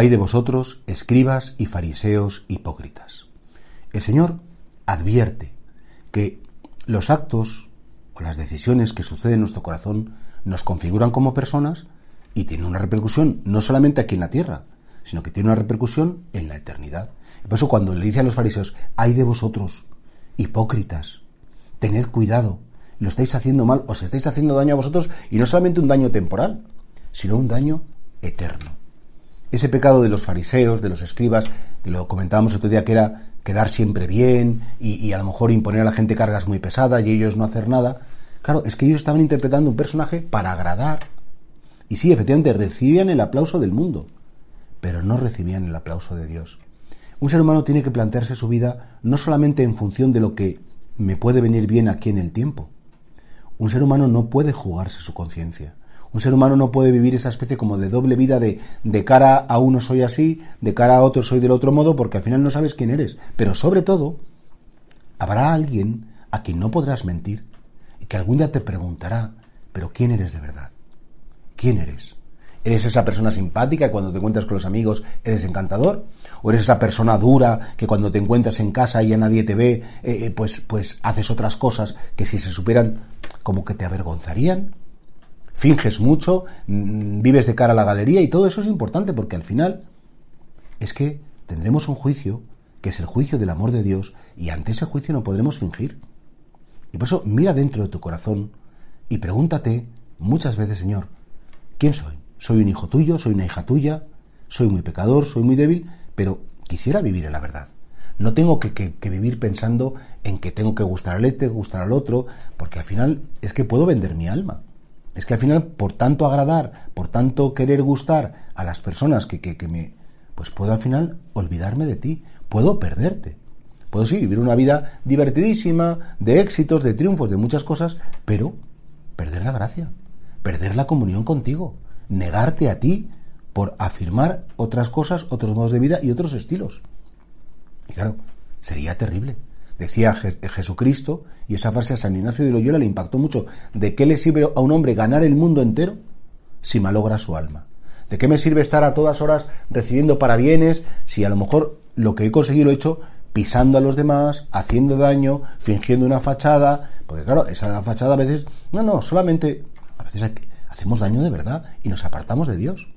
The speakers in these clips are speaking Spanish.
Hay de vosotros, escribas y fariseos hipócritas. El Señor advierte que los actos o las decisiones que suceden en nuestro corazón nos configuran como personas y tienen una repercusión no solamente aquí en la tierra, sino que tiene una repercusión en la eternidad. por eso cuando le dice a los fariseos, hay de vosotros, hipócritas, tened cuidado, lo estáis haciendo mal, os estáis haciendo daño a vosotros y no solamente un daño temporal, sino un daño eterno ese pecado de los fariseos, de los escribas, lo comentábamos otro día que era quedar siempre bien y, a lo mejor imponer a la gente cargas muy pesadas y ellos no hacer nada. Claro, es que ellos estaban interpretando un personaje para agradar. Y sí, efectivamente, recibían el aplauso del mundo, pero no recibían el aplauso de Dios. Un ser humano tiene que plantearse su vida no solamente en función de lo que me puede venir bien aquí en el tiempo. Un ser humano no puede jugarse su conciencia. Un ser humano no puede vivir esa especie como de doble vida de, de cara a uno soy así, de cara a otro soy del otro modo, porque al final no sabes quién eres. Pero sobre todo, habrá alguien a quien no podrás mentir y que algún día te preguntará, pero ¿quién eres de verdad? ¿Quién eres? ¿Eres esa persona simpática que cuando te encuentras con los amigos eres encantador? ¿O eres esa persona dura que cuando te encuentras en casa y ya nadie te ve, eh, eh, pues, pues haces otras cosas que si se supieran como que te avergonzarían? Finges mucho, mm, vives de cara a la galería y todo eso es importante porque al final es que tendremos un juicio que es el juicio del amor de Dios y ante ese juicio no podremos fingir. Y por eso mira dentro de tu corazón y pregúntate muchas veces, Señor, ¿quién soy? ¿Soy un hijo tuyo? ¿Soy una hija tuya? ¿Soy muy pecador? ¿Soy muy débil? Pero quisiera vivir en la verdad. No tengo que, que, vivir pensando en que tengo que gustar al este, gustar al otro, porque al final es que puedo vender mi alma. Es que al final, por tanto agradar, por tanto querer gustar a las personas que, que, me... Pues puedo al final olvidarme de ti, puedo perderte. Puedo sí vivir una vida divertidísima, de éxitos, de triunfos, de muchas cosas, pero perder la gracia, perder la comunión contigo, negarte a ti por afirmar otras cosas, otros modos de vida y otros estilos. Y claro, sería terrible decía Jesucristo, y esa frase a San Ignacio de Loyola le impactó mucho, ¿de qué le sirve a un hombre ganar el mundo entero si malogra su alma? ¿De qué me sirve estar a todas horas recibiendo parabienes si a lo mejor lo que he conseguido lo he hecho pisando a los demás, haciendo daño, fingiendo una fachada? Porque claro, esa fachada a veces, no, no, solamente a veces hacemos daño de verdad y nos apartamos de Dios.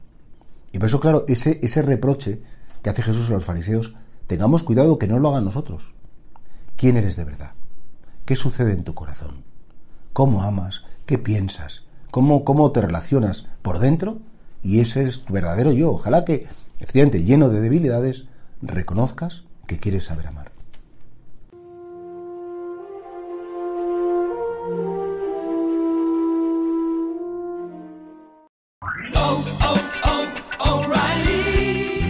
Y por eso, claro, ese, ese reproche que hace Jesús a los fariseos, tengamos cuidado que no lo hagan nosotros quién eres de verdad, qué sucede en tu corazón, cómo amas, qué piensas, cómo, cómo te relacionas por dentro y ese es tu verdadero yo. Ojalá que, efectivamente, lleno de debilidades, reconozcas que quieres saber amar.